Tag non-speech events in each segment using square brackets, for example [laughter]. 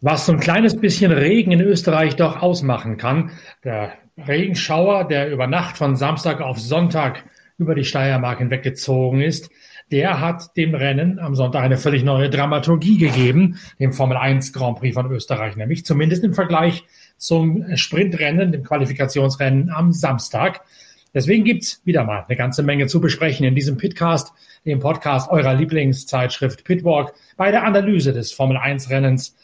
Was so ein kleines bisschen Regen in Österreich doch ausmachen kann, der Regenschauer, der über Nacht von Samstag auf Sonntag über die Steiermark hinweggezogen ist, der hat dem Rennen am Sonntag eine völlig neue Dramaturgie gegeben, dem Formel 1 Grand Prix von Österreich, nämlich zumindest im Vergleich zum Sprintrennen, dem Qualifikationsrennen am Samstag. Deswegen gibt's wieder mal eine ganze Menge zu besprechen in diesem Pitcast, dem Podcast eurer Lieblingszeitschrift Pitwalk, bei der Analyse des Formel 1 Rennens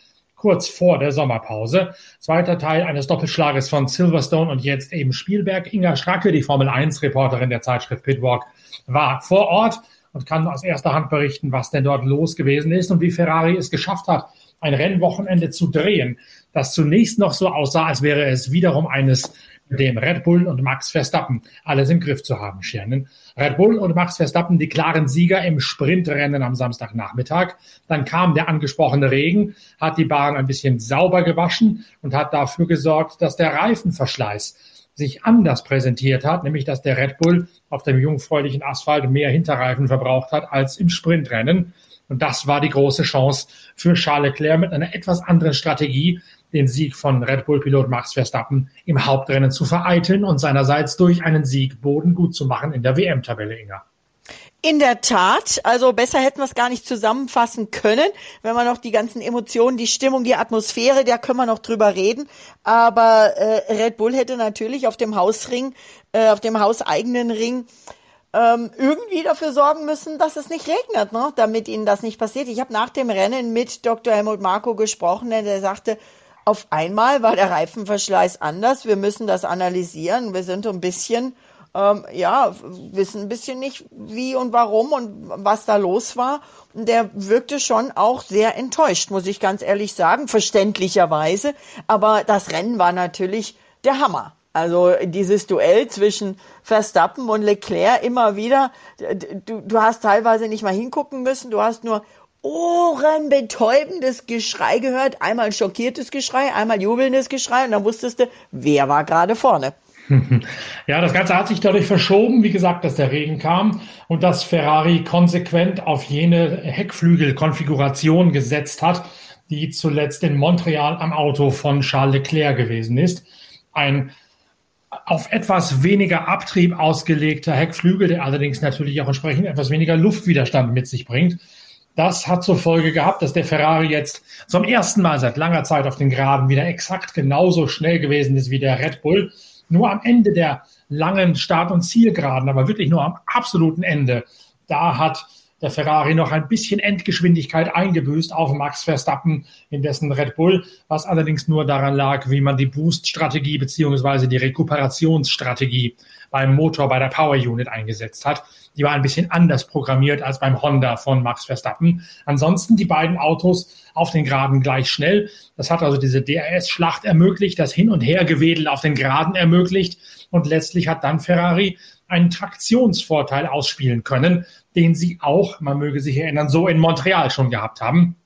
kurz vor der Sommerpause. Zweiter Teil eines Doppelschlages von Silverstone und jetzt eben Spielberg. Inga Stracke, die Formel 1 Reporterin der Zeitschrift Pitwalk, war vor Ort und kann aus erster Hand berichten, was denn dort los gewesen ist und wie Ferrari es geschafft hat, ein Rennwochenende zu drehen, das zunächst noch so aussah, als wäre es wiederum eines dem Red Bull und Max Verstappen alles im Griff zu haben scheinen. Red Bull und Max Verstappen die klaren Sieger im Sprintrennen am Samstagnachmittag. Dann kam der angesprochene Regen, hat die Bahn ein bisschen sauber gewaschen und hat dafür gesorgt, dass der Reifenverschleiß sich anders präsentiert hat, nämlich dass der Red Bull auf dem jungfräulichen Asphalt mehr Hinterreifen verbraucht hat als im Sprintrennen. Und das war die große Chance für Charles Leclerc mit einer etwas anderen Strategie, den Sieg von Red Bull-Pilot Max Verstappen im Hauptrennen zu vereiteln und seinerseits durch einen Sieg Boden gut zu machen in der WM-Tabelle, Inga. In der Tat, also besser hätten wir es gar nicht zusammenfassen können, wenn wir noch die ganzen Emotionen, die Stimmung, die Atmosphäre, da können wir noch drüber reden. Aber äh, Red Bull hätte natürlich auf dem Hausring, äh, auf dem hauseigenen Ring ähm, irgendwie dafür sorgen müssen, dass es nicht regnet, ne? damit ihnen das nicht passiert. Ich habe nach dem Rennen mit Dr. Helmut Marko gesprochen, der sagte, auf einmal war der Reifenverschleiß anders. Wir müssen das analysieren. Wir sind ein bisschen ähm, ja, wissen ein bisschen nicht, wie und warum und was da los war. Und der wirkte schon auch sehr enttäuscht, muss ich ganz ehrlich sagen, verständlicherweise. Aber das Rennen war natürlich der Hammer. Also dieses Duell zwischen Verstappen und Leclerc immer wieder, du, du hast teilweise nicht mal hingucken müssen, du hast nur ohrenbetäubendes Geschrei gehört, einmal schockiertes Geschrei, einmal jubelndes Geschrei und dann wusstest du, wer war gerade vorne. [laughs] Ja, das Ganze hat sich dadurch verschoben, wie gesagt, dass der Regen kam und dass Ferrari konsequent auf jene Heckflügelkonfiguration gesetzt hat, die zuletzt in Montreal am Auto von Charles Leclerc gewesen ist. Ein auf etwas weniger Abtrieb ausgelegter Heckflügel, der allerdings natürlich auch entsprechend etwas weniger Luftwiderstand mit sich bringt. Das hat zur Folge gehabt, dass der Ferrari jetzt zum ersten Mal seit langer Zeit auf den Geraden wieder exakt genauso schnell gewesen ist wie der Red Bull. Nur am Ende der langen Start- und Zielgeraden, aber wirklich nur am absoluten Ende, da hat der Ferrari noch ein bisschen Endgeschwindigkeit eingebüßt auf Max Verstappen in dessen Red Bull, was allerdings nur daran lag, wie man die Boost-Strategie beziehungsweise die Rekuperationsstrategie beim Motor bei der Power Unit eingesetzt hat. Die war ein bisschen anders programmiert als beim Honda von Max Verstappen. Ansonsten die beiden Autos auf den Geraden gleich schnell. Das hat also diese DRS-Schlacht ermöglicht, das Hin- und Hergewedel auf den Geraden ermöglicht. Und letztlich hat dann Ferrari einen Traktionsvorteil ausspielen können, den sie auch, man möge sich erinnern, so in Montreal schon gehabt haben.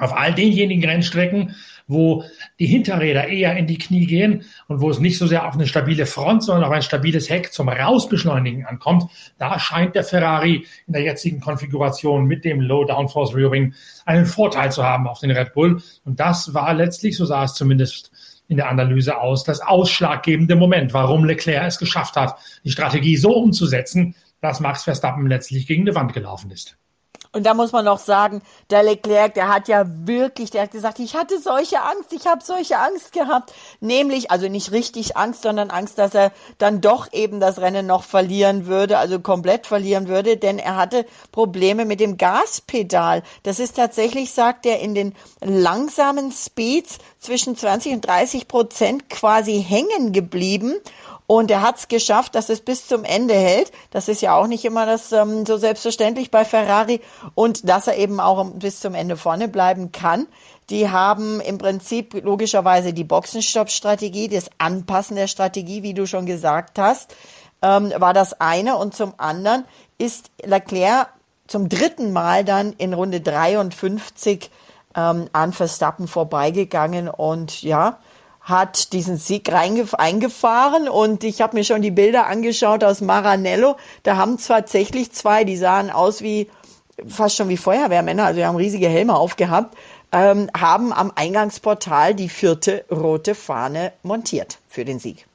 Auf all denjenigen Rennstrecken, wo die Hinterräder eher in die Knie gehen und wo es nicht so sehr auf eine stabile Front, sondern auf ein stabiles Heck zum Rausbeschleunigen ankommt, da scheint der Ferrari in der jetzigen Konfiguration mit dem Low Downforce Rear Wing einen Vorteil zu haben auf den Red Bull. Und das war letztlich, so sah es zumindest in der Analyse aus, das ausschlaggebende Moment, warum Leclerc es geschafft hat, die Strategie so umzusetzen, dass Max Verstappen letztlich gegen die Wand gelaufen ist. Und da muss man noch sagen, der Leclerc, der hat ja wirklich, der hat gesagt, ich hatte solche Angst, ich habe solche Angst gehabt. Nämlich, also nicht richtig Angst, sondern Angst, dass er dann doch eben das Rennen noch verlieren würde, also komplett verlieren würde, denn er hatte Probleme mit dem Gaspedal. Das ist tatsächlich, sagt er, in den langsamen Speeds zwischen 20 und 30 Prozent quasi hängen geblieben. Und er hat es geschafft, dass es bis zum Ende hält. Das ist ja auch nicht immer das ähm, so selbstverständlich bei Ferrari. Und dass er eben auch bis zum Ende vorne bleiben kann. Die haben im Prinzip logischerweise die Boxenstopp-Strategie, das Anpassen der Strategie, wie du schon gesagt hast, ähm, war das eine. Und zum anderen ist Leclerc zum dritten Mal dann in Runde 53 ähm, an Verstappen vorbeigegangen. Und ja, hat diesen Sieg eingefahren und ich habe mir schon die Bilder angeschaut aus Maranello. Da haben tatsächlich zwei, die sahen aus wie fast schon wie Feuerwehrmänner, also die haben riesige Helme aufgehabt. ähm, haben am Eingangsportal die vierte rote Fahne montiert für den Sieg.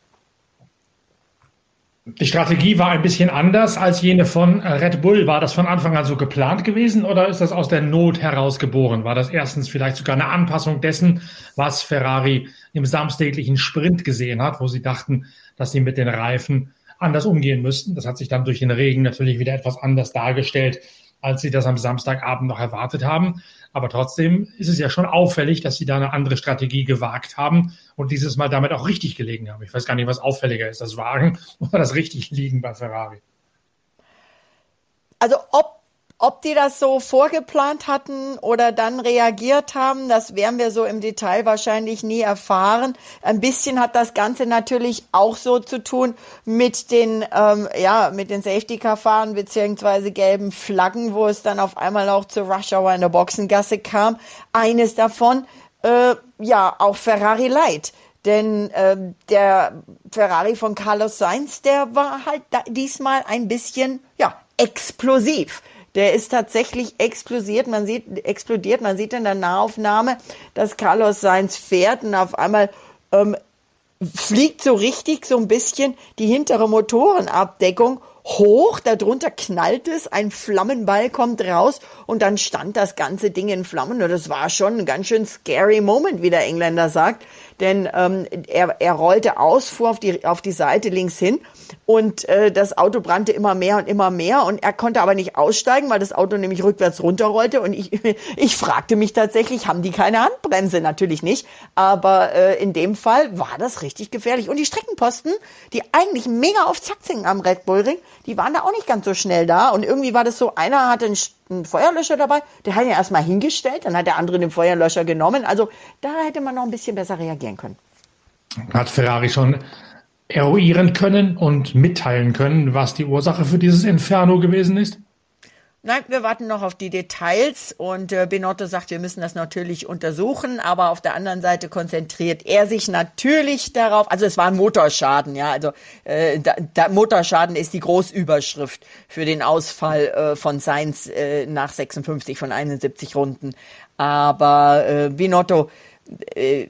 Die Strategie war ein bisschen anders als jene von äh, Red Bull. War das von Anfang an so geplant gewesen oder ist das aus der Not heraus geboren? War das erstens vielleicht sogar eine Anpassung dessen, was Ferrari im samstäglichen Sprint gesehen hat, wo sie dachten, dass sie mit den Reifen anders umgehen müssten? Das hat sich dann durch den Regen natürlich wieder etwas anders dargestellt, als sie das am Samstagabend noch erwartet haben. Aber trotzdem ist es ja schon auffällig, dass sie da eine andere Strategie gewagt haben und dieses Mal damit auch richtig gelegen haben. Ich weiß gar nicht, was auffälliger ist, das Wagen [laughs] oder das richtig liegen bei Ferrari. Also ob ob die das so vorgeplant hatten oder dann reagiert haben, das werden wir so im Detail wahrscheinlich nie erfahren. Ein bisschen hat das Ganze natürlich auch so zu tun mit den, ähm, ja, mit den Safety Car Fahren beziehungsweise gelben Flaggen, wo es dann auf einmal auch zu Rush Hour in der Boxengasse kam. Eines davon, äh, ja, auch Ferrari Light. Denn äh, der Ferrari von Carlos Sainz, der war halt diesmal ein bisschen, ja, explosiv. Der ist tatsächlich explodiert. Man sieht, explodiert. Man sieht in der Nahaufnahme, dass Carlos Sainz fährt und auf einmal ähm, fliegt so richtig so ein bisschen die hintere Motorenabdeckung hoch, darunter knallt es, ein Flammenball kommt raus und dann stand das ganze Ding in Flammen und das war schon ein ganz schön scary Moment, wie der Engländer sagt denn ähm, er, er rollte aus, fuhr auf die, auf die Seite links hin und äh, das Auto brannte immer mehr und immer mehr und er konnte aber nicht aussteigen, weil das Auto nämlich rückwärts runterrollte und ich, [laughs] ich fragte mich tatsächlich, haben die keine Handbremse? Natürlich nicht, aber äh, in dem Fall war das richtig gefährlich. Und die Streckenposten, die eigentlich mega auf Zack sind am Red Bull Ring, die waren da auch nicht ganz so schnell da. Und irgendwie war das so, einer hatte einen einen Feuerlöscher dabei. Der hat ihn erstmal hingestellt, dann hat der andere den Feuerlöscher genommen. Also da hätte man noch ein bisschen besser reagieren können. Hat Ferrari schon eruieren können und mitteilen können, was die Ursache für dieses Inferno gewesen ist? Nein, wir warten noch auf die Details und äh, Benotto sagt, wir müssen das natürlich untersuchen, aber auf der anderen Seite konzentriert er sich natürlich darauf, also es war ein Motorschaden, ja, also äh, da, da, Motorschaden ist die Großüberschrift für den Ausfall äh, von Sainz äh, nach 56 von 71 Runden, aber äh, Binotto äh,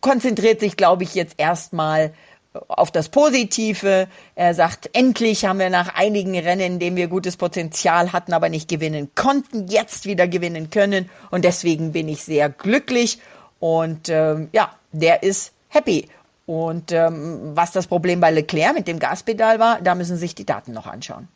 konzentriert sich, glaube ich, jetzt erstmal auf das Positive. Er sagt, endlich haben wir nach einigen Rennen, in denen wir gutes Potenzial hatten, aber nicht gewinnen konnten, jetzt wieder gewinnen können. Und deswegen bin ich sehr glücklich. Und ähm, ja, der ist happy. Und ähm, was das Problem bei Leclerc mit dem Gaspedal war, da müssen sich die Daten noch anschauen.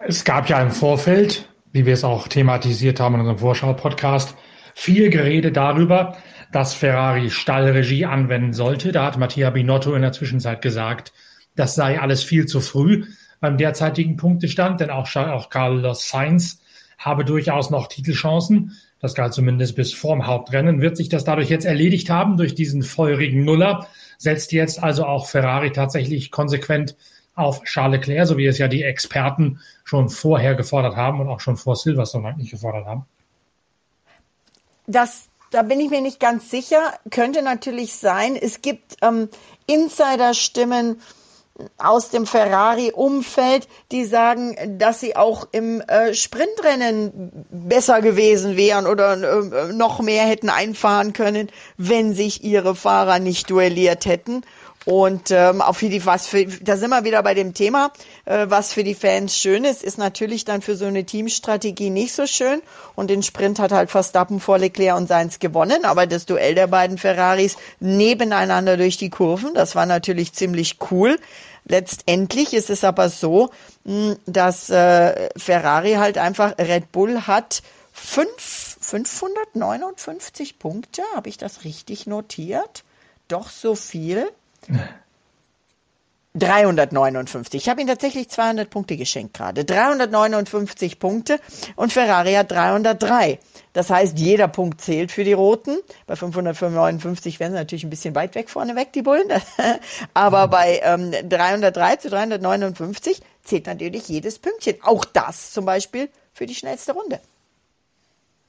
Es gab ja im Vorfeld, wie wir es auch thematisiert haben in unserem Vorschau-Podcast, viel Gerede darüber, dass Ferrari Stallregie anwenden sollte. Da hat Mattia Binotto in der Zwischenzeit gesagt, das sei alles viel zu früh beim derzeitigen Punktestand, denn auch, auch Carlos Sainz habe durchaus noch Titelchancen. Das galt zumindest bis vorm Hauptrennen. Wird sich das dadurch jetzt erledigt haben durch diesen feurigen Nuller? Setzt jetzt also auch Ferrari tatsächlich konsequent auf Charles Leclerc, so wie es ja die Experten schon vorher gefordert haben und auch schon vor Silverstone eigentlich gefordert haben? Das da bin ich mir nicht ganz sicher. Könnte natürlich sein. Es gibt ähm, Insider-Stimmen aus dem Ferrari-Umfeld, die sagen, dass sie auch im äh, Sprintrennen besser gewesen wären oder äh, noch mehr hätten einfahren können, wenn sich ihre Fahrer nicht duelliert hätten. Und ähm, auch für die, was für, da sind wir wieder bei dem Thema, äh, was für die Fans schön ist, ist natürlich dann für so eine Teamstrategie nicht so schön. Und den Sprint hat halt Verstappen vor Leclerc und Sainz gewonnen, aber das Duell der beiden Ferraris nebeneinander durch die Kurven, das war natürlich ziemlich cool. Letztendlich ist es aber so, hm, dass äh, Ferrari halt einfach Red Bull hat fünf, 559 Punkte, habe ich das richtig notiert? Doch so viel. 359. Ich habe ihm tatsächlich 200 Punkte geschenkt gerade. 359 Punkte und Ferrari hat 303. Das heißt, jeder Punkt zählt für die Roten. Bei 559 wären sie natürlich ein bisschen weit weg vorneweg, die Bullen. [laughs] Aber bei ähm, 303 zu 359 zählt natürlich jedes Pünktchen. Auch das zum Beispiel für die schnellste Runde.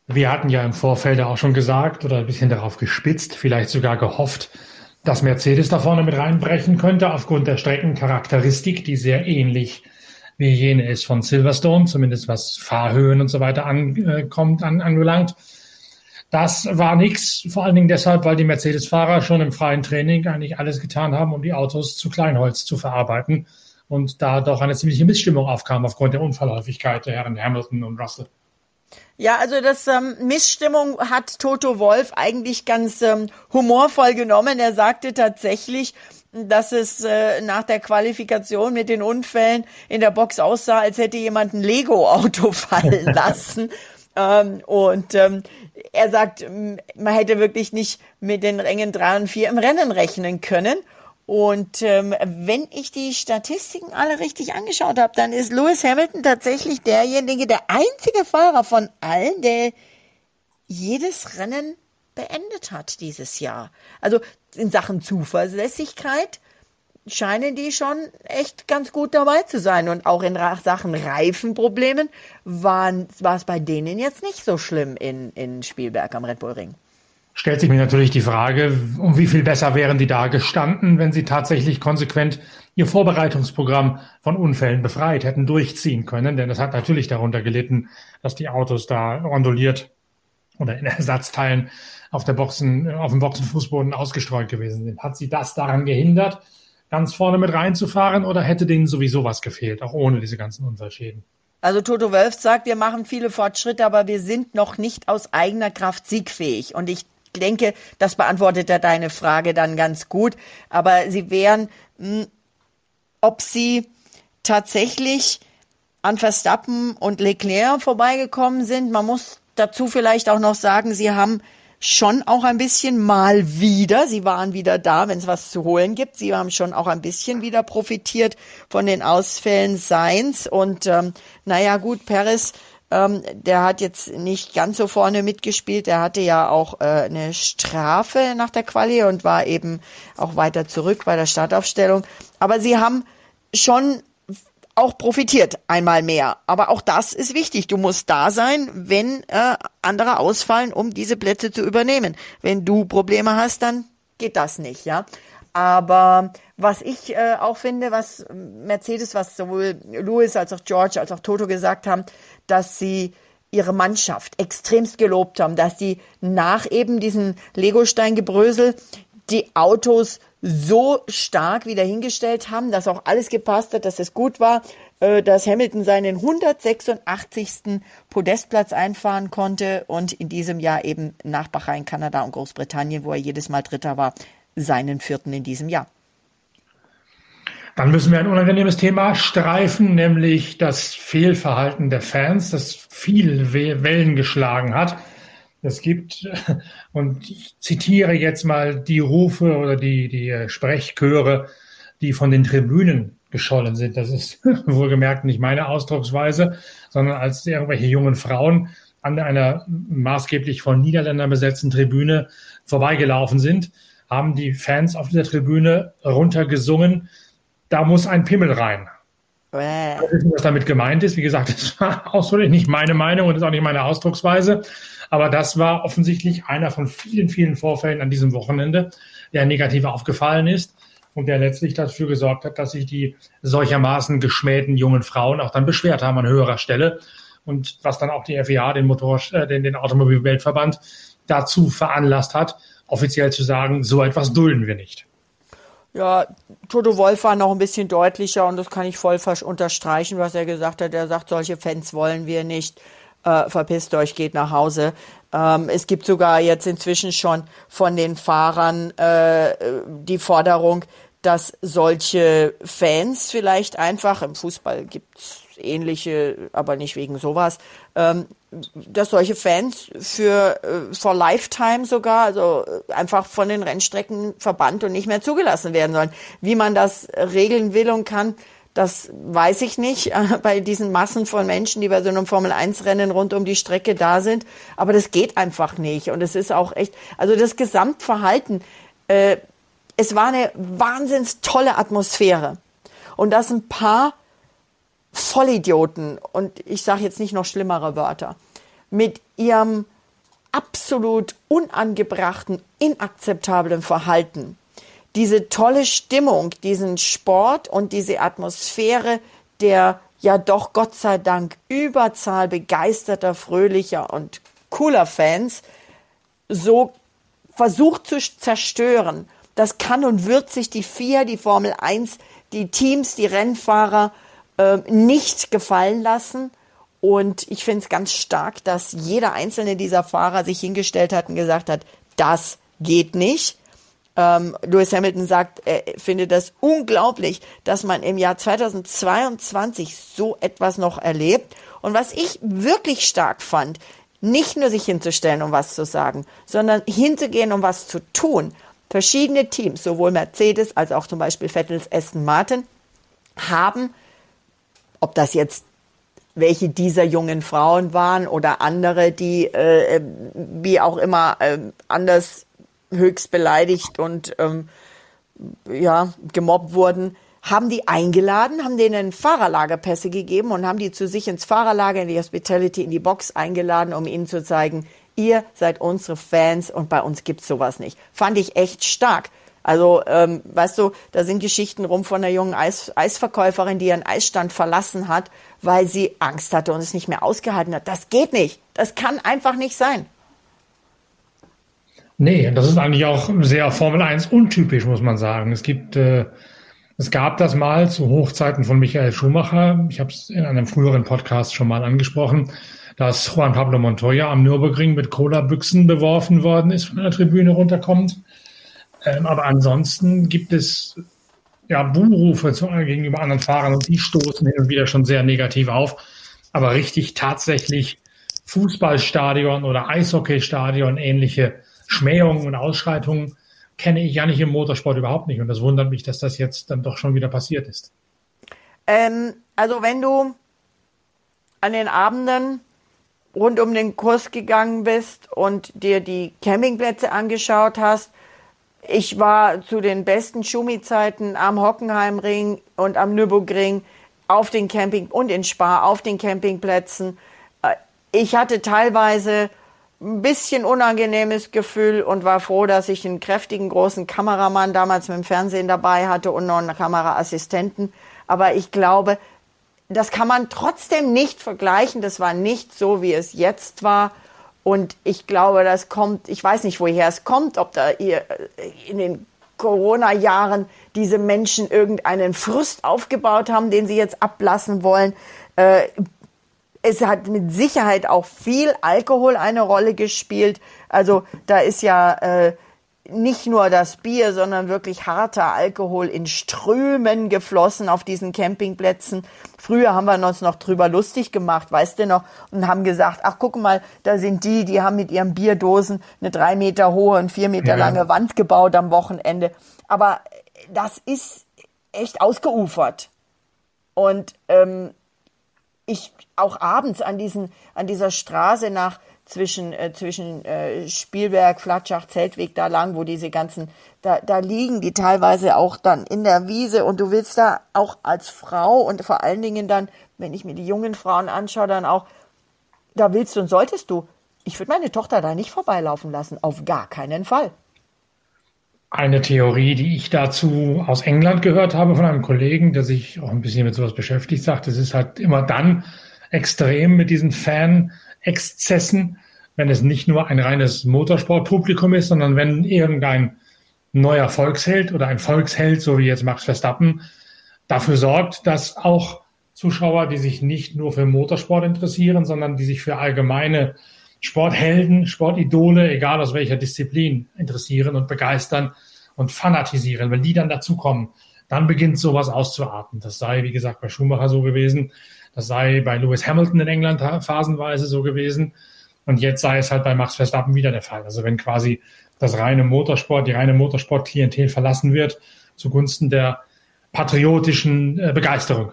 Wir hatten ja im Vorfeld auch schon gesagt oder ein bisschen darauf gespitzt, vielleicht sogar gehofft, dass Mercedes da vorne mit reinbrechen könnte, aufgrund der Streckencharakteristik, die sehr ähnlich wie jene ist von Silverstone, zumindest was Fahrhöhen und so weiter ankommt, an, angelangt. Das war nichts, vor allen Dingen deshalb, weil die Mercedes-Fahrer schon im freien Training eigentlich alles getan haben, um die Autos zu Kleinholz zu verarbeiten. Und da doch eine ziemliche Missstimmung aufkam aufgrund der Unfallhäufigkeit der Herren Hamilton und Russell. Ja, also das ähm, Missstimmung hat Toto Wolf eigentlich ganz ähm, humorvoll genommen. Er sagte tatsächlich, dass es äh, nach der Qualifikation mit den Unfällen in der Box aussah, als hätte jemand ein Lego-Auto [laughs] fallen [laughs] lassen. ähm, und ähm, er sagt, man hätte wirklich nicht mit den Rängen 3 und 4 im Rennen rechnen können. Und ähm, wenn ich die Statistiken alle richtig angeschaut habe, dann ist Lewis Hamilton tatsächlich derjenige, der einzige Fahrer von allen, der jedes Rennen beendet hat dieses Jahr. Also in Sachen Zuverlässigkeit scheinen die schon echt ganz gut dabei zu sein. Und auch in Sachen Reifenproblemen war es bei denen jetzt nicht so schlimm in, in Spielberg am Red Bull Ring. Stellt sich mir natürlich die Frage, um wie viel besser wären die da gestanden, wenn sie tatsächlich konsequent ihr Vorbereitungsprogramm von Unfällen befreit hätten durchziehen können. Denn es hat natürlich darunter gelitten, dass die Autos da onduliert oder in [laughs] Ersatzteilen auf der Boxen, auf dem Boxenfußboden ausgestreut gewesen sind. Hat sie das daran gehindert, ganz vorne mit reinzufahren oder hätte denen sowieso was gefehlt, auch ohne diese ganzen Unfallschäden? Also Toto Wolf sagt, wir machen viele Fortschritte, aber wir sind noch nicht aus eigener Kraft siegfähig. Und ich denke, das beantwortet ja deine Frage dann ganz gut. Aber sie wären, hm, ob sie tatsächlich an Verstappen und Leclerc vorbeigekommen sind. Man muss dazu vielleicht auch noch sagen, sie haben schon auch ein bisschen mal wieder, sie waren wieder da, wenn es was zu holen gibt. Sie haben schon auch ein bisschen wieder profitiert von den Ausfällen Seins. Und ähm, naja, gut, Paris, ähm, der hat jetzt nicht ganz so vorne mitgespielt. Der hatte ja auch äh, eine Strafe nach der Quali und war eben auch weiter zurück bei der Startaufstellung. Aber sie haben schon auch profitiert einmal mehr. Aber auch das ist wichtig. Du musst da sein, wenn äh, andere ausfallen, um diese Plätze zu übernehmen. Wenn du Probleme hast, dann geht das nicht, ja. Aber was ich äh, auch finde, was Mercedes, was sowohl Lewis als auch George als auch Toto gesagt haben, dass sie ihre Mannschaft extremst gelobt haben, dass sie nach eben diesen Legostein-Gebrösel die Autos so stark wieder hingestellt haben, dass auch alles gepasst hat, dass es gut war, äh, dass Hamilton seinen 186. Podestplatz einfahren konnte und in diesem Jahr eben nach Bahrain, Kanada und Großbritannien, wo er jedes Mal Dritter war, seinen vierten in diesem Jahr. Dann müssen wir ein unangenehmes Thema streifen, nämlich das Fehlverhalten der Fans, das viel Wellen geschlagen hat. Es gibt, [laughs] und ich zitiere jetzt mal die Rufe oder die, die Sprechchöre, die von den Tribünen geschollen sind. Das ist [laughs] wohlgemerkt nicht meine Ausdrucksweise, sondern als irgendwelche jungen Frauen an einer maßgeblich von Niederländern besetzten Tribüne vorbeigelaufen sind, haben die Fans auf dieser Tribüne runtergesungen, da muss ein Pimmel rein. Äh. Was damit gemeint ist, wie gesagt, das war [laughs] ausdrücklich nicht meine Meinung und ist auch nicht meine Ausdrucksweise. Aber das war offensichtlich einer von vielen, vielen Vorfällen an diesem Wochenende, der negativ aufgefallen ist und der letztlich dafür gesorgt hat, dass sich die solchermaßen geschmähten jungen Frauen auch dann beschwert haben an höherer Stelle und was dann auch die FIA, den Motor, äh, den, den Automobilweltverband, dazu veranlasst hat, offiziell zu sagen, so etwas dulden wir nicht. Ja, Toto Wolf war noch ein bisschen deutlicher und das kann ich voll unterstreichen, was er gesagt hat. Er sagt, solche Fans wollen wir nicht. Äh, verpisst euch, geht nach Hause. Ähm, es gibt sogar jetzt inzwischen schon von den Fahrern äh, die Forderung, dass solche Fans vielleicht einfach, im Fußball gibt's ähnliche, aber nicht wegen sowas, ähm, dass solche Fans für äh, for Lifetime sogar, also äh, einfach von den Rennstrecken verbannt und nicht mehr zugelassen werden sollen. Wie man das regeln will und kann, das weiß ich nicht [laughs] äh, bei diesen Massen von Menschen, die bei so einem Formel-1-Rennen rund um die Strecke da sind. Aber das geht einfach nicht. Und es ist auch echt, also das Gesamtverhalten, äh, es war eine wahnsinns tolle Atmosphäre. Und dass ein paar Vollidioten, und ich sage jetzt nicht noch schlimmere Wörter, mit ihrem absolut unangebrachten, inakzeptablen Verhalten diese tolle Stimmung, diesen Sport und diese Atmosphäre der ja doch Gott sei Dank Überzahl begeisterter, fröhlicher und cooler Fans so versucht zu zerstören. Das kann und wird sich die FIA, die Formel 1, die Teams, die Rennfahrer äh, nicht gefallen lassen. Und ich finde es ganz stark, dass jeder einzelne dieser Fahrer sich hingestellt hat und gesagt hat, das geht nicht. Ähm, Lewis Hamilton sagt, er findet das unglaublich, dass man im Jahr 2022 so etwas noch erlebt. Und was ich wirklich stark fand, nicht nur sich hinzustellen, um was zu sagen, sondern hinzugehen, um was zu tun. Verschiedene Teams, sowohl Mercedes als auch zum Beispiel Vettels Aston Martin, haben, ob das jetzt welche dieser jungen Frauen waren oder andere, die äh, wie auch immer äh, anders höchst beleidigt und ähm, ja gemobbt wurden, haben die eingeladen, haben denen Fahrerlagerpässe gegeben und haben die zu sich ins Fahrerlager, in die Hospitality, in die Box eingeladen, um ihnen zu zeigen, ihr seid unsere Fans und bei uns gibt's sowas nicht. Fand ich echt stark. Also, ähm, weißt du, da sind Geschichten rum von einer jungen Eis Eisverkäuferin, die ihren Eisstand verlassen hat, weil sie Angst hatte und es nicht mehr ausgehalten hat. Das geht nicht. Das kann einfach nicht sein. Nee, das ist eigentlich auch sehr Formel 1 untypisch, muss man sagen. Es gibt äh, es gab das mal zu Hochzeiten von Michael Schumacher. Ich habe es in einem früheren Podcast schon mal angesprochen, dass Juan Pablo Montoya am Nürburgring mit Cola-Büchsen beworfen worden ist, von der Tribüne runterkommt. Ähm, aber ansonsten gibt es ja Buhrufe zu, gegenüber anderen Fahrern und die stoßen hin und wieder schon sehr negativ auf. Aber richtig tatsächlich Fußballstadion oder Eishockeystadion ähnliche Schmähungen und Ausschreitungen kenne ich ja nicht im Motorsport überhaupt nicht. Und das wundert mich, dass das jetzt dann doch schon wieder passiert ist. Ähm, also wenn du an den Abenden rund um den Kurs gegangen bist und dir die Campingplätze angeschaut hast, ich war zu den besten Schumi-Zeiten am Hockenheimring und am Nürburgring auf den Camping und in Spa auf den Campingplätzen. Äh, ich hatte teilweise ein bisschen unangenehmes Gefühl und war froh, dass ich einen kräftigen großen Kameramann damals mit dem Fernsehen dabei hatte und noch einen Kameraassistenten. Aber ich glaube, das kann man trotzdem nicht vergleichen. Das war nicht so, wie es jetzt war. Und ich glaube, das kommt, ich weiß nicht, woher es kommt, ob da ihr in den Corona-Jahren diese Menschen irgendeinen Frust aufgebaut haben, den sie jetzt ablassen wollen. Äh, es hat mit Sicherheit auch viel Alkohol eine Rolle gespielt. Also da ist ja äh, nicht nur das Bier, sondern wirklich harter Alkohol in Strömen geflossen auf diesen Campingplätzen. Früher haben wir uns noch drüber lustig gemacht, weißt du noch, und haben gesagt, ach guck mal, da sind die, die haben mit ihren Bierdosen eine drei Meter hohe und vier Meter ja. lange Wand gebaut am Wochenende. Aber das ist echt ausgeufert. Und ähm, ich auch abends an diesen an dieser Straße nach zwischen äh, zwischen äh, Spielberg, Flatschach, Zeltweg da lang, wo diese ganzen da da liegen die teilweise auch dann in der Wiese und du willst da auch als Frau und vor allen Dingen dann, wenn ich mir die jungen Frauen anschaue, dann auch da willst du und solltest du. Ich würde meine Tochter da nicht vorbeilaufen lassen, auf gar keinen Fall. Eine Theorie, die ich dazu aus England gehört habe von einem Kollegen, der sich auch ein bisschen mit sowas beschäftigt, sagt, es ist halt immer dann extrem mit diesen Fan-Exzessen, wenn es nicht nur ein reines Motorsportpublikum ist, sondern wenn irgendein neuer Volksheld oder ein Volksheld, so wie jetzt Max Verstappen, dafür sorgt, dass auch Zuschauer, die sich nicht nur für Motorsport interessieren, sondern die sich für allgemeine Sporthelden, Sportidole, egal aus welcher Disziplin, interessieren und begeistern und fanatisieren. Wenn die dann dazukommen, dann beginnt sowas auszuarten. Das sei, wie gesagt, bei Schumacher so gewesen. Das sei bei Lewis Hamilton in England phasenweise so gewesen. Und jetzt sei es halt bei Max Verstappen wieder der Fall. Also wenn quasi das reine Motorsport, die reine Motorsport-Klientel verlassen wird zugunsten der patriotischen äh, Begeisterung.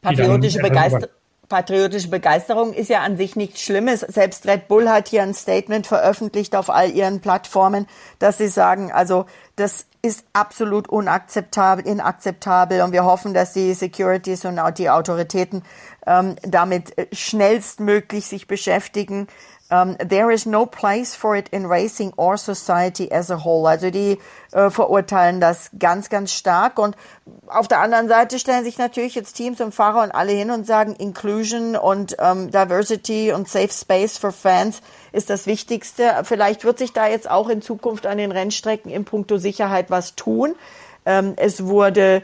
Patriotische Begeisterung patriotische Begeisterung ist ja an sich nichts Schlimmes. Selbst Red Bull hat hier ein Statement veröffentlicht auf all ihren Plattformen, dass sie sagen, also das ist absolut unakzeptabel, inakzeptabel und wir hoffen, dass die Securities und auch die Autoritäten ähm, damit schnellstmöglich sich beschäftigen. Um, there is no place for it in racing or society as a whole. Also die äh, verurteilen das ganz, ganz stark. Und auf der anderen Seite stellen sich natürlich jetzt Teams und Fahrer und alle hin und sagen, Inclusion und ähm, Diversity und Safe Space for Fans ist das Wichtigste. Vielleicht wird sich da jetzt auch in Zukunft an den Rennstrecken in puncto Sicherheit was tun. Ähm, es wurde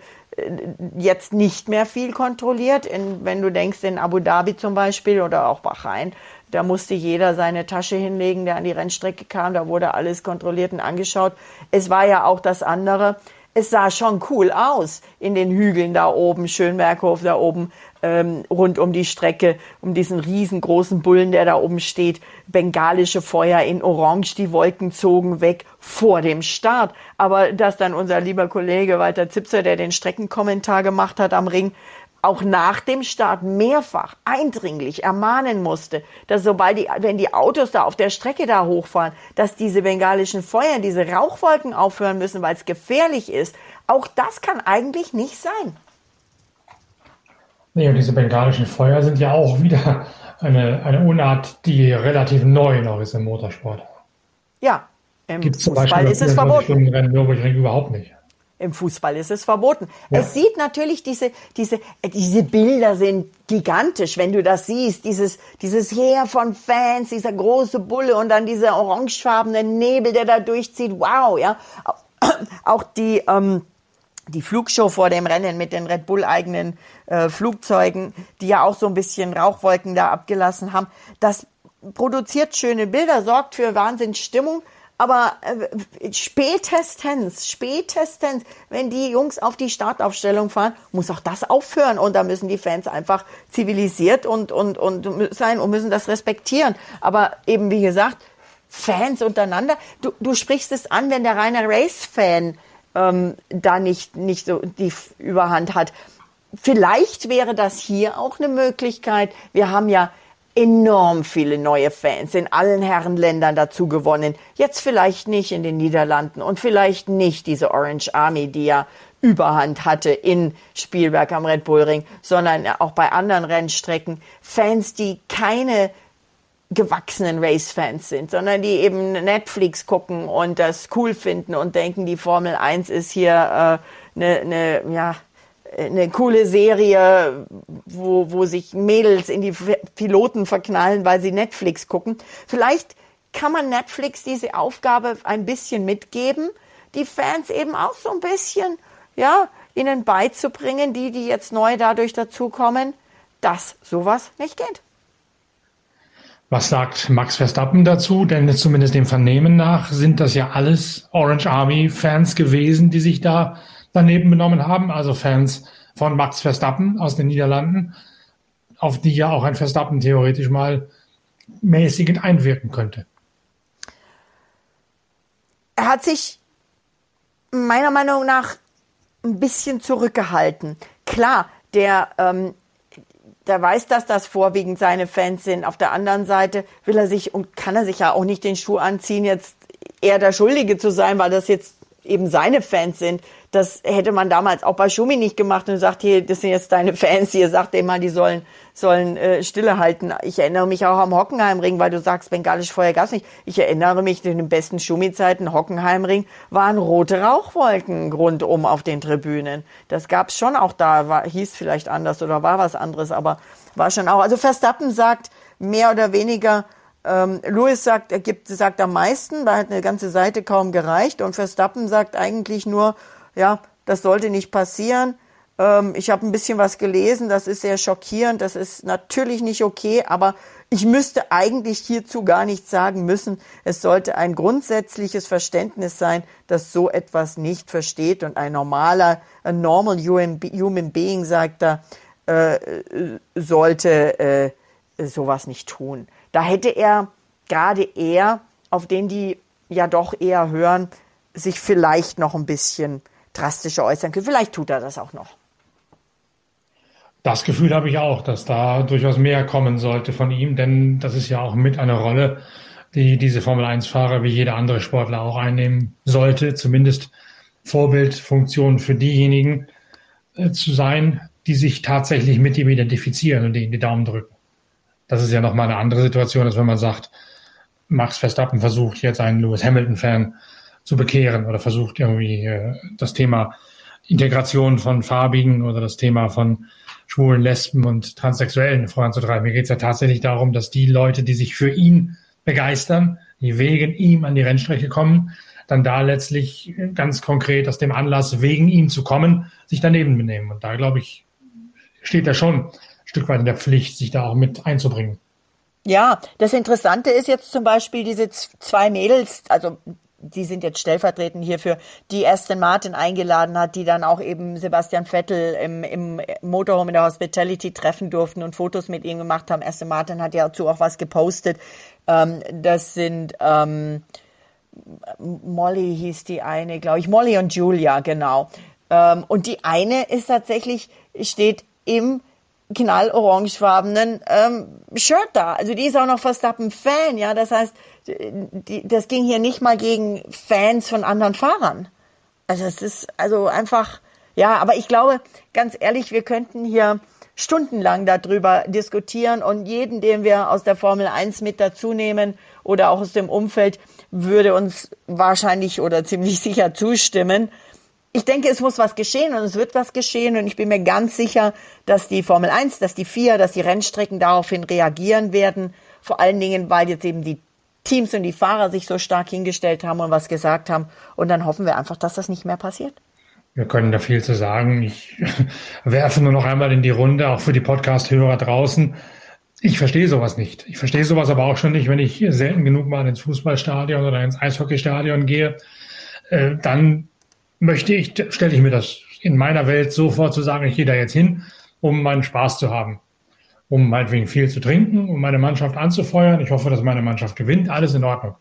jetzt nicht mehr viel kontrolliert. In, wenn du denkst, in Abu Dhabi zum Beispiel oder auch Bahrain, da musste jeder seine Tasche hinlegen, der an die Rennstrecke kam. Da wurde alles kontrolliert und angeschaut. Es war ja auch das andere. Es sah schon cool aus in den Hügeln da oben, Schönberghof da oben, ähm, rund um die Strecke, um diesen riesengroßen Bullen, der da oben steht. Bengalische Feuer in Orange, die Wolken zogen weg vor dem Start. Aber dass dann unser lieber Kollege Walter Zipser, der den Streckenkommentar gemacht hat am Ring, auch nach dem Start mehrfach eindringlich ermahnen musste, dass sobald die, wenn die Autos da auf der Strecke da hochfahren, dass diese bengalischen Feuer, diese Rauchwolken aufhören müssen, weil es gefährlich ist. Auch das kann eigentlich nicht sein. Nee, und diese bengalischen Feuer sind ja auch wieder eine, eine Unart, die relativ neu noch ist im Motorsport. Ja, im Gibt's Fußball ist es verboten. Rennen Nürburgring überhaupt nicht. Im Fußball ist es verboten. Ja. Es sieht natürlich diese, diese, diese Bilder sind gigantisch, wenn du das siehst. Dieses, dieses Heer von Fans, dieser große Bulle und dann dieser orangefarbene Nebel, der da durchzieht. Wow, ja. [clears throat] Auch die, ähm, die Flugshow vor dem Rennen mit den Red Bull eigenen äh, Flugzeugen, die ja auch so ein bisschen Rauchwolken da abgelassen haben. Das produziert schöne Bilder, sorgt für Wahnsinnsstimmung. Aber äh, spätestens, spätestens, wenn die Jungs auf die Startaufstellung fahren, muss auch das aufhören. Und da müssen die Fans einfach zivilisiert und, und, und sein und müssen das respektieren. Aber eben, wie gesagt, Fans untereinander. Du, du sprichst es an, wenn der reine Race-Fan ähm, da nicht, nicht so die Überhand hat. Vielleicht wäre das hier auch eine Möglichkeit. Wir haben ja enorm viele neue Fans in allen Herrenländern dazu gewonnen. Jetzt vielleicht nicht in den Niederlanden und vielleicht nicht diese Orange Army, die ja Überhand hatte in Spielberg am Red Bull Ring, sondern auch bei anderen Rennstrecken. Fans, die keine gewachsenen Race-Fans sind, sondern die eben Netflix gucken und das cool finden und denken, die Formel 1 ist hier eine äh, ne, ne, ja, eine coole Serie, wo, wo sich Mädels in die Piloten verknallen, weil sie Netflix gucken. Vielleicht kann man Netflix diese Aufgabe ein bisschen mitgeben, die Fans eben auch so ein bisschen, ja, ihnen beizubringen, die, die jetzt neu dadurch dazukommen, dass sowas nicht geht. Was sagt Max Verstappen dazu? Denn zumindest dem Vernehmen nach sind das ja alles Orange Army Fans gewesen, die sich da daneben benommen haben, also Fans von Max Verstappen aus den Niederlanden, auf die ja auch ein Verstappen theoretisch mal mäßigend einwirken könnte. Er hat sich meiner Meinung nach ein bisschen zurückgehalten. Klar, der, ähm, der weiß, dass das vorwiegend seine Fans sind. Auf der anderen Seite will er sich und kann er sich ja auch nicht den Schuh anziehen, jetzt eher der Schuldige zu sein, weil das jetzt eben seine Fans sind. Das hätte man damals auch bei Schumi nicht gemacht und sagt, hier, das sind jetzt deine Fans, hier sagt dem mal, die sollen, sollen äh, Stille halten. Ich erinnere mich auch am Hockenheimring, weil du sagst, bengalisch Feuer gab's nicht. Ich erinnere mich, in den besten Schumi-Zeiten, Hockenheimring, waren rote Rauchwolken rundum auf den Tribünen. Das gab's schon auch da, war, hieß vielleicht anders oder war was anderes, aber war schon auch. Also Verstappen sagt mehr oder weniger, ähm, Lewis sagt, er gibt, sagt am meisten, da hat eine ganze Seite kaum gereicht und Verstappen sagt eigentlich nur, ja, das sollte nicht passieren. Ähm, ich habe ein bisschen was gelesen, das ist sehr schockierend, das ist natürlich nicht okay, aber ich müsste eigentlich hierzu gar nichts sagen müssen. Es sollte ein grundsätzliches Verständnis sein, dass so etwas nicht versteht und ein normaler, a normal human being, sagt er, äh, sollte äh, sowas nicht tun. Da hätte er gerade er, auf den die ja doch eher hören, sich vielleicht noch ein bisschen drastischer äußern können. Vielleicht tut er das auch noch. Das Gefühl habe ich auch, dass da durchaus mehr kommen sollte von ihm, denn das ist ja auch mit einer Rolle, die diese Formel-1-Fahrer wie jeder andere Sportler auch einnehmen sollte, zumindest Vorbildfunktion für diejenigen äh, zu sein, die sich tatsächlich mit ihm identifizieren und ihnen die Daumen drücken. Das ist ja nochmal eine andere Situation, als wenn man sagt, Max Verstappen versucht, jetzt einen Lewis Hamilton-Fan zu bekehren oder versucht irgendwie äh, das Thema Integration von Farbigen oder das Thema von Schwulen, Lesben und Transsexuellen voranzutreiben. Mir geht es ja tatsächlich darum, dass die Leute, die sich für ihn begeistern, die wegen ihm an die Rennstrecke kommen, dann da letztlich ganz konkret aus dem Anlass, wegen ihm zu kommen, sich daneben benehmen. Und da, glaube ich, steht er schon Stück weit in der Pflicht, sich da auch mit einzubringen. Ja, das Interessante ist jetzt zum Beispiel diese zwei Mädels, also die sind jetzt stellvertretend hierfür, die Aston Martin eingeladen hat, die dann auch eben Sebastian Vettel im, im Motorhome in der Hospitality treffen durften und Fotos mit ihm gemacht haben. Aston Martin hat ja dazu auch was gepostet. Ähm, das sind ähm, Molly hieß die eine, glaube ich, Molly und Julia, genau. Ähm, und die eine ist tatsächlich, steht im knallorangefarbenen ähm, Shirt da. Also die ist auch noch Verstappen-Fan, ja. Das heißt, die, das ging hier nicht mal gegen Fans von anderen Fahrern. Also es ist also einfach, ja, aber ich glaube, ganz ehrlich, wir könnten hier stundenlang darüber diskutieren und jeden, den wir aus der Formel 1 mit dazu nehmen oder auch aus dem Umfeld, würde uns wahrscheinlich oder ziemlich sicher zustimmen. Ich denke, es muss was geschehen und es wird was geschehen und ich bin mir ganz sicher, dass die Formel 1, dass die FIA, dass die Rennstrecken daraufhin reagieren werden. Vor allen Dingen, weil jetzt eben die Teams und die Fahrer sich so stark hingestellt haben und was gesagt haben. Und dann hoffen wir einfach, dass das nicht mehr passiert. Wir können da viel zu sagen. Ich [laughs] werfe nur noch einmal in die Runde, auch für die Podcast-Hörer draußen. Ich verstehe sowas nicht. Ich verstehe sowas aber auch schon nicht, wenn ich selten genug mal ins Fußballstadion oder ins Eishockeystadion gehe. Äh, dann möchte ich, stelle ich mir das in meiner Welt so vor zu sagen, ich gehe da jetzt hin, um meinen Spaß zu haben. Um meinetwegen viel zu trinken, um meine Mannschaft anzufeuern. Ich hoffe, dass meine Mannschaft gewinnt. Alles in Ordnung.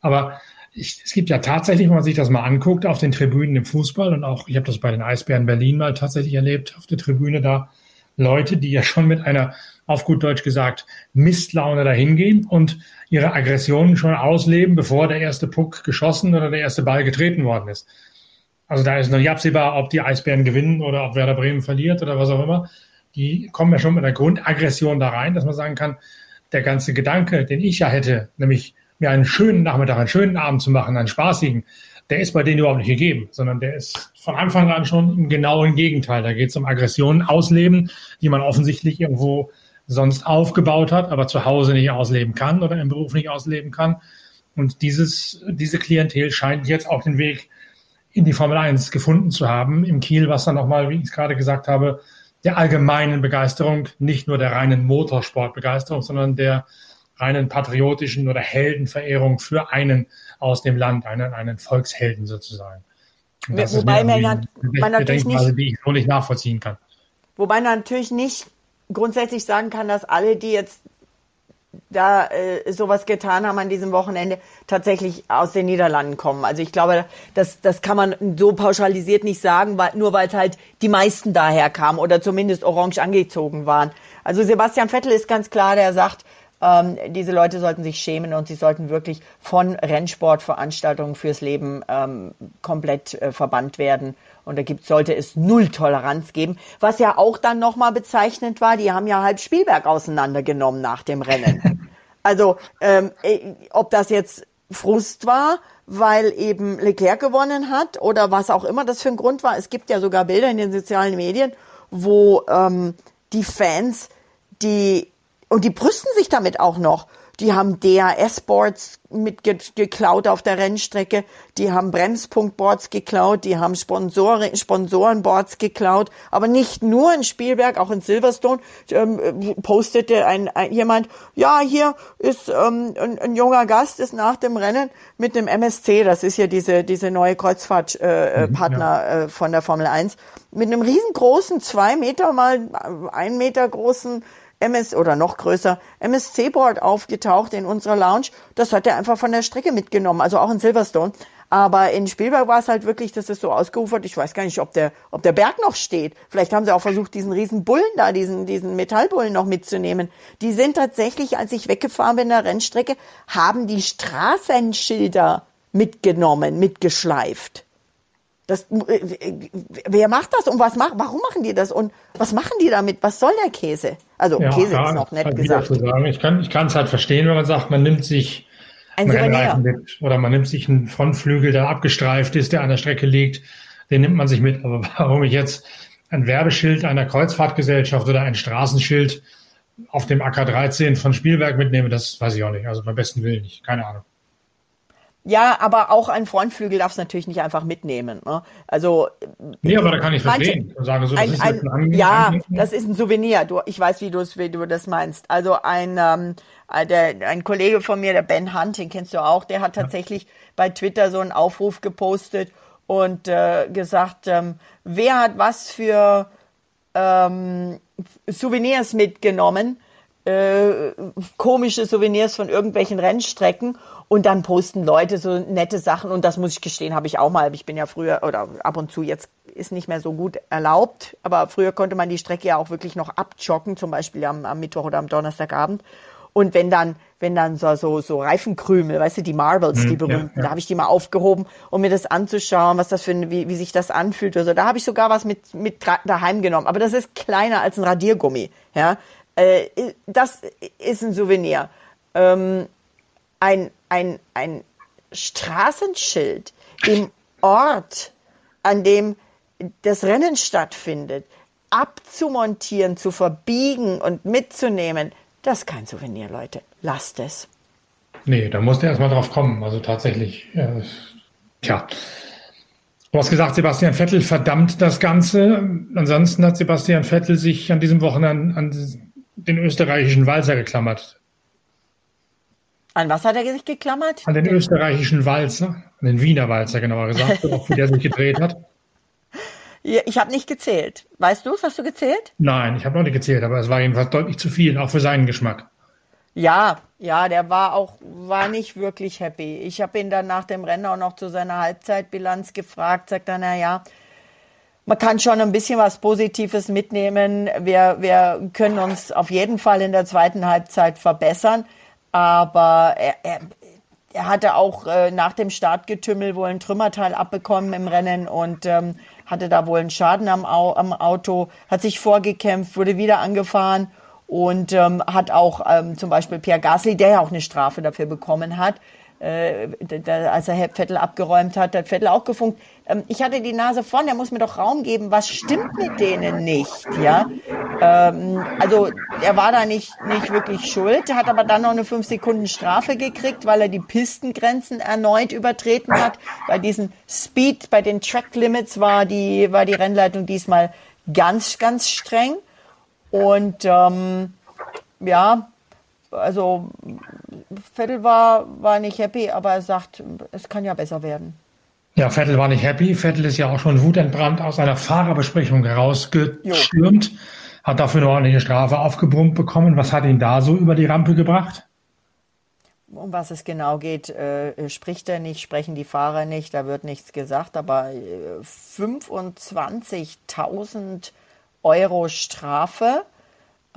Aber ich, es gibt ja tatsächlich, wenn man sich das mal anguckt, auf den Tribünen im Fußball und auch, ich habe das bei den Eisbären Berlin mal tatsächlich erlebt, auf der Tribüne da Leute, die ja schon mit einer, auf gut Deutsch gesagt, Mistlaune dahingehen und ihre Aggressionen schon ausleben, bevor der erste Puck geschossen oder der erste Ball getreten worden ist. Also da ist noch nicht absehbar, ob die Eisbären gewinnen oder ob Werder Bremen verliert oder was auch immer. Die kommen ja schon mit einer Grundaggression da rein, dass man sagen kann, der ganze Gedanke, den ich ja hätte, nämlich mir einen schönen Nachmittag, einen schönen Abend zu machen, einen spaßigen, der ist bei denen überhaupt nicht gegeben, sondern der ist von Anfang an schon im genauen Gegenteil. Da geht es um Aggressionen ausleben, die man offensichtlich irgendwo sonst aufgebaut hat, aber zu Hause nicht ausleben kann oder im Beruf nicht ausleben kann. Und dieses, diese Klientel scheint jetzt auch den Weg in die Formel 1 gefunden zu haben. Im Kiel, was dann nochmal, wie ich es gerade gesagt habe, der allgemeinen Begeisterung, nicht nur der reinen Motorsportbegeisterung, sondern der reinen patriotischen oder Heldenverehrung für einen aus dem Land, einen, einen Volkshelden sozusagen. Wobei man, man natürlich nicht, die ich so nicht nachvollziehen kann. Wobei man natürlich nicht grundsätzlich sagen kann, dass alle, die jetzt da äh, sowas getan haben an diesem Wochenende, tatsächlich aus den Niederlanden kommen. Also ich glaube, das, das kann man so pauschalisiert nicht sagen, weil, nur weil es halt die meisten daher kamen oder zumindest orange angezogen waren. Also Sebastian Vettel ist ganz klar, der sagt, ähm, diese Leute sollten sich schämen und sie sollten wirklich von Rennsportveranstaltungen fürs Leben ähm, komplett äh, verbannt werden. Und da gibt, sollte es null Toleranz geben. Was ja auch dann nochmal bezeichnend war, die haben ja halb Spielberg auseinandergenommen nach dem Rennen. [laughs] also ähm, äh, ob das jetzt Frust war, weil eben Leclerc gewonnen hat oder was auch immer das für ein Grund war. Es gibt ja sogar Bilder in den sozialen Medien, wo ähm, die Fans die und die brüsten sich damit auch noch. Die haben DAS-Boards mitgeklaut auf der Rennstrecke, die haben Bremspunktboards geklaut, die haben Sponsoren, Sponsorenboards geklaut, aber nicht nur in Spielberg, auch in Silverstone ähm, postete ein, ein, jemand, ja, hier ist ähm, ein, ein, junger Gast, ist nach dem Rennen mit dem MSC, das ist ja diese, diese neue Kreuzfahrtpartner äh, mhm, ja. äh, von der Formel 1, mit einem riesengroßen, zwei Meter mal ein Meter großen MS oder noch größer MSC-Board aufgetaucht in unserer Lounge. Das hat er einfach von der Strecke mitgenommen, also auch in Silverstone. Aber in Spielberg war es halt wirklich, das ist so ausgeufert. Ich weiß gar nicht, ob der, ob der Berg noch steht. Vielleicht haben sie auch versucht, diesen riesen Bullen da, diesen, diesen Metallbullen noch mitzunehmen. Die sind tatsächlich, als ich weggefahren bin in der Rennstrecke, haben die Straßenschilder mitgenommen, mitgeschleift. Das, äh, wer macht das und was macht, warum machen die das und was machen die damit? Was soll der Käse? Also ja, Käse ja, ist noch nett gesagt. Sagen. Ich kann es halt verstehen, wenn man sagt, man nimmt sich ein Rennreifen mit. Oder man nimmt sich einen Frontflügel, der abgestreift ist, der an der Strecke liegt. Den nimmt man sich mit. Aber [laughs] warum ich jetzt ein Werbeschild einer Kreuzfahrtgesellschaft oder ein Straßenschild auf dem AK-13 von Spielberg mitnehme, das weiß ich auch nicht. Also beim besten Willen nicht. Keine Ahnung. Ja, aber auch ein Frontflügel darf es natürlich nicht einfach mitnehmen. Ne? Also nee, aber da kann ich verstehen. Sagen so, das ein, ist ein, ein, ja, das ist ein Souvenir. Du, ich weiß, wie, wie du das meinst. Also ein ähm, der, ein Kollege von mir, der Ben Hunt, den kennst du auch, der hat tatsächlich ja. bei Twitter so einen Aufruf gepostet und äh, gesagt, ähm, wer hat was für ähm, Souvenirs mitgenommen, äh, komische Souvenirs von irgendwelchen Rennstrecken und dann posten Leute so nette Sachen und das muss ich gestehen, habe ich auch mal. Ich bin ja früher oder ab und zu jetzt ist nicht mehr so gut erlaubt, aber früher konnte man die Strecke ja auch wirklich noch abjocken, zum Beispiel am, am Mittwoch oder am Donnerstagabend. Und wenn dann, wenn dann so, so, so Reifenkrümel, weißt du, die Marbles, die hm, berühmten, ja, ja. da habe ich die mal aufgehoben, um mir das anzuschauen, was das für ein, wie, wie sich das anfühlt oder so. Da habe ich sogar was mit, mit daheim genommen. Aber das ist kleiner als ein Radiergummi. Ja, äh, das ist ein Souvenir. Ähm, ein, ein, ein Straßenschild im Ort, an dem das Rennen stattfindet, abzumontieren, zu verbiegen und mitzunehmen, das ist kein Souvenir, Leute. Lasst es. Nee, da musst du erstmal drauf kommen. Also tatsächlich, äh, tja. Du hast gesagt, Sebastian Vettel verdammt das Ganze. Ansonsten hat Sebastian Vettel sich an diesem Wochenende an, an den österreichischen Walzer geklammert. An was hat er sich geklammert? An den österreichischen Walzer, an den Wiener Walzer genauer gesagt, [laughs] wie der sich gedreht hat. Ich habe nicht gezählt. Weißt du es? Hast du gezählt? Nein, ich habe noch nicht gezählt, aber es war jedenfalls deutlich zu viel, auch für seinen Geschmack. Ja, ja, der war auch war nicht wirklich happy. Ich habe ihn dann nach dem Rennen auch noch zu seiner Halbzeitbilanz gefragt, sagt er, na ja, man kann schon ein bisschen was Positives mitnehmen. Wir, wir können uns auf jeden Fall in der zweiten Halbzeit verbessern, aber er, er, er hatte auch äh, nach dem Startgetümmel wohl ein Trümmerteil abbekommen im Rennen und ähm, hatte da wohl einen Schaden am, am Auto, hat sich vorgekämpft, wurde wieder angefahren und ähm, hat auch ähm, zum Beispiel Pierre Gasly, der ja auch eine Strafe dafür bekommen hat, äh, als er Vettel abgeräumt hat, hat Vettel auch gefunkt. Ähm, ich hatte die Nase vorn, der muss mir doch Raum geben. Was stimmt mit denen nicht? Ja, ähm, also er war da nicht nicht wirklich schuld, hat aber dann noch eine fünf Sekunden Strafe gekriegt, weil er die Pistengrenzen erneut übertreten hat. Bei diesen Speed, bei den Track Limits war die war die Rennleitung diesmal ganz ganz streng und ähm, ja, also Vettel war, war nicht happy, aber er sagt, es kann ja besser werden. Ja, Vettel war nicht happy. Vettel ist ja auch schon wutentbrannt aus einer Fahrerbesprechung herausgestürmt, jo. hat dafür eine ordentliche Strafe aufgebrummt bekommen. Was hat ihn da so über die Rampe gebracht? Um was es genau geht, äh, spricht er nicht, sprechen die Fahrer nicht, da wird nichts gesagt, aber äh, 25.000 Euro Strafe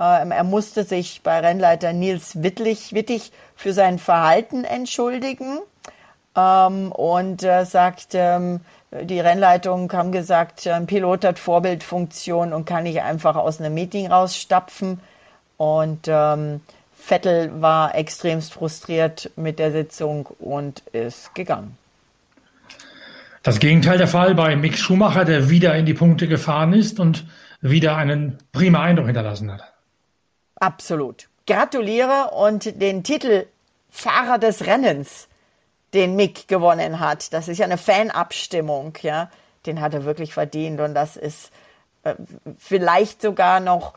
er musste sich bei Rennleiter Nils Wittlich, Wittig für sein Verhalten entschuldigen ähm, und äh, sagt, ähm, die Rennleitung haben gesagt, ein Pilot hat Vorbildfunktion und kann nicht einfach aus einem Meeting rausstapfen. Und ähm, Vettel war extremst frustriert mit der Sitzung und ist gegangen. Das Gegenteil der Fall bei Mick Schumacher, der wieder in die Punkte gefahren ist und wieder einen prima Eindruck hinterlassen hat. Absolut. Gratuliere und den Titel Fahrer des Rennens, den Mick gewonnen hat. Das ist ja eine Fanabstimmung, ja. Den hat er wirklich verdient und das ist äh, vielleicht sogar noch,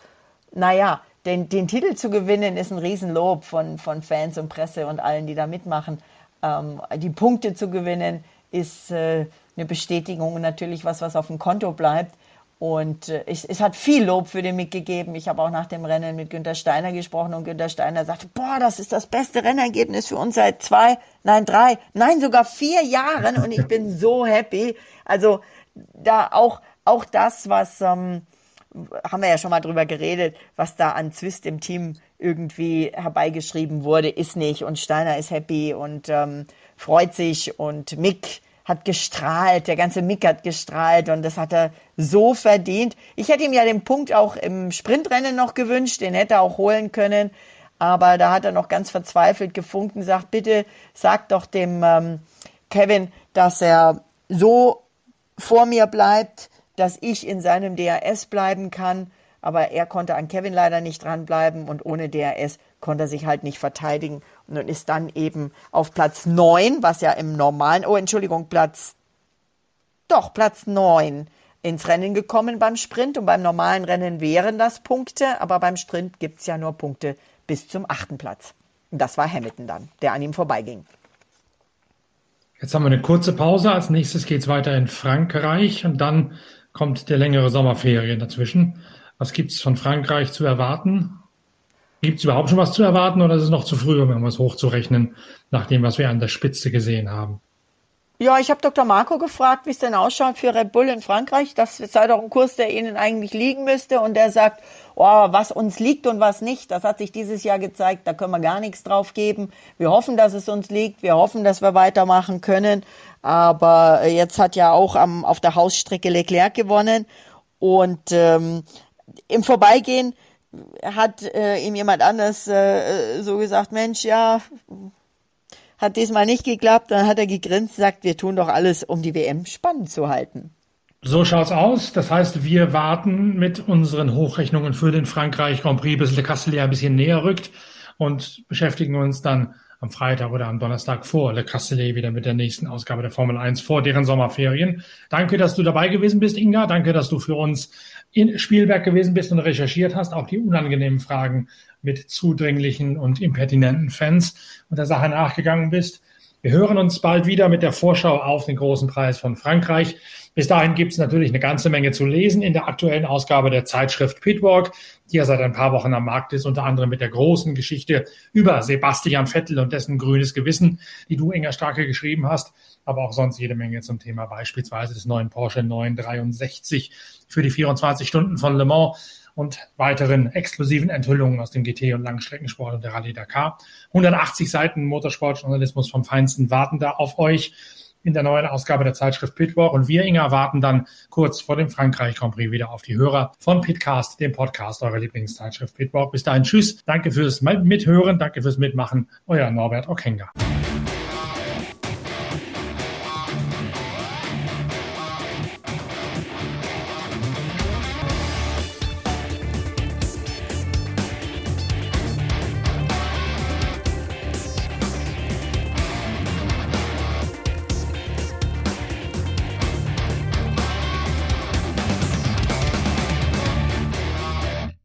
naja, den, den Titel zu gewinnen ist ein Riesenlob von, von Fans und Presse und allen, die da mitmachen. Ähm, die Punkte zu gewinnen ist äh, eine Bestätigung und natürlich was, was auf dem Konto bleibt. Und äh, ich, es hat viel Lob für den Mick gegeben. Ich habe auch nach dem Rennen mit Günter Steiner gesprochen und Günter Steiner sagte, boah, das ist das beste Rennergebnis für uns seit zwei, nein, drei, nein, sogar vier Jahren und ich bin so happy. Also da auch, auch das, was, ähm, haben wir ja schon mal drüber geredet, was da an Zwist im Team irgendwie herbeigeschrieben wurde, ist nicht. Und Steiner ist happy und ähm, freut sich und Mick hat gestrahlt, der ganze Mick hat gestrahlt und das hat er so verdient. Ich hätte ihm ja den Punkt auch im Sprintrennen noch gewünscht, den hätte er auch holen können. Aber da hat er noch ganz verzweifelt gefunken, sagt, bitte sag doch dem ähm, Kevin, dass er so vor mir bleibt, dass ich in seinem DRS bleiben kann. Aber er konnte an Kevin leider nicht dranbleiben und ohne DRS konnte er sich halt nicht verteidigen und ist dann eben auf Platz 9, was ja im normalen, oh Entschuldigung, Platz, doch, Platz 9 ins Rennen gekommen beim Sprint und beim normalen Rennen wären das Punkte, aber beim Sprint gibt es ja nur Punkte bis zum achten Platz. Und das war Hamilton dann, der an ihm vorbeiging. Jetzt haben wir eine kurze Pause. Als nächstes geht es weiter in Frankreich und dann kommt der längere Sommerferien dazwischen. Was gibt es von Frankreich zu erwarten? Gibt es überhaupt schon was zu erwarten oder ist es noch zu früh, um irgendwas hochzurechnen, nach dem, was wir an der Spitze gesehen haben? Ja, ich habe Dr. Marco gefragt, wie es denn ausschaut für Red Bull in Frankreich. Das sei doch ein Kurs, der ihnen eigentlich liegen müsste. Und der sagt, oh, was uns liegt und was nicht, das hat sich dieses Jahr gezeigt. Da können wir gar nichts drauf geben. Wir hoffen, dass es uns liegt. Wir hoffen, dass wir weitermachen können. Aber jetzt hat ja auch am, auf der Hausstrecke Leclerc gewonnen. Und ähm, im Vorbeigehen hat äh, ihm jemand anders äh, so gesagt, Mensch, ja, hat diesmal nicht geklappt. Dann hat er gegrinst, sagt, wir tun doch alles, um die WM spannend zu halten. So schaut's aus. Das heißt, wir warten mit unseren Hochrechnungen für den Frankreich Grand Prix, bis Le Castellet ein bisschen näher rückt und beschäftigen uns dann am Freitag oder am Donnerstag vor Le Castellet wieder mit der nächsten Ausgabe der Formel 1 vor deren Sommerferien. Danke, dass du dabei gewesen bist, Inga. Danke, dass du für uns in Spielberg gewesen bist und recherchiert hast, auch die unangenehmen Fragen mit zudringlichen und impertinenten Fans und der Sache nachgegangen bist. Wir hören uns bald wieder mit der Vorschau auf den großen Preis von Frankreich. Bis dahin gibt es natürlich eine ganze Menge zu lesen in der aktuellen Ausgabe der Zeitschrift Pitwalk, die ja seit ein paar Wochen am Markt ist, unter anderem mit der großen Geschichte über Sebastian Vettel und dessen grünes Gewissen, die du, Inga Starke, geschrieben hast, aber auch sonst jede Menge zum Thema beispielsweise des neuen Porsche 963 für die 24 Stunden von Le Mans und weiteren exklusiven Enthüllungen aus dem GT- und Langstreckensport und der Rallye Dakar. 180 Seiten Motorsportjournalismus vom Feinsten warten da auf euch in der neuen Ausgabe der Zeitschrift Pitwalk. Und wir, Inga, warten dann kurz vor dem Frankreich Grand Prix wieder auf die Hörer von Pitcast, dem Podcast eurer Lieblingszeitschrift Pitwalk. Bis dahin, tschüss. Danke fürs Mithören, danke fürs Mitmachen. Euer Norbert Okenga.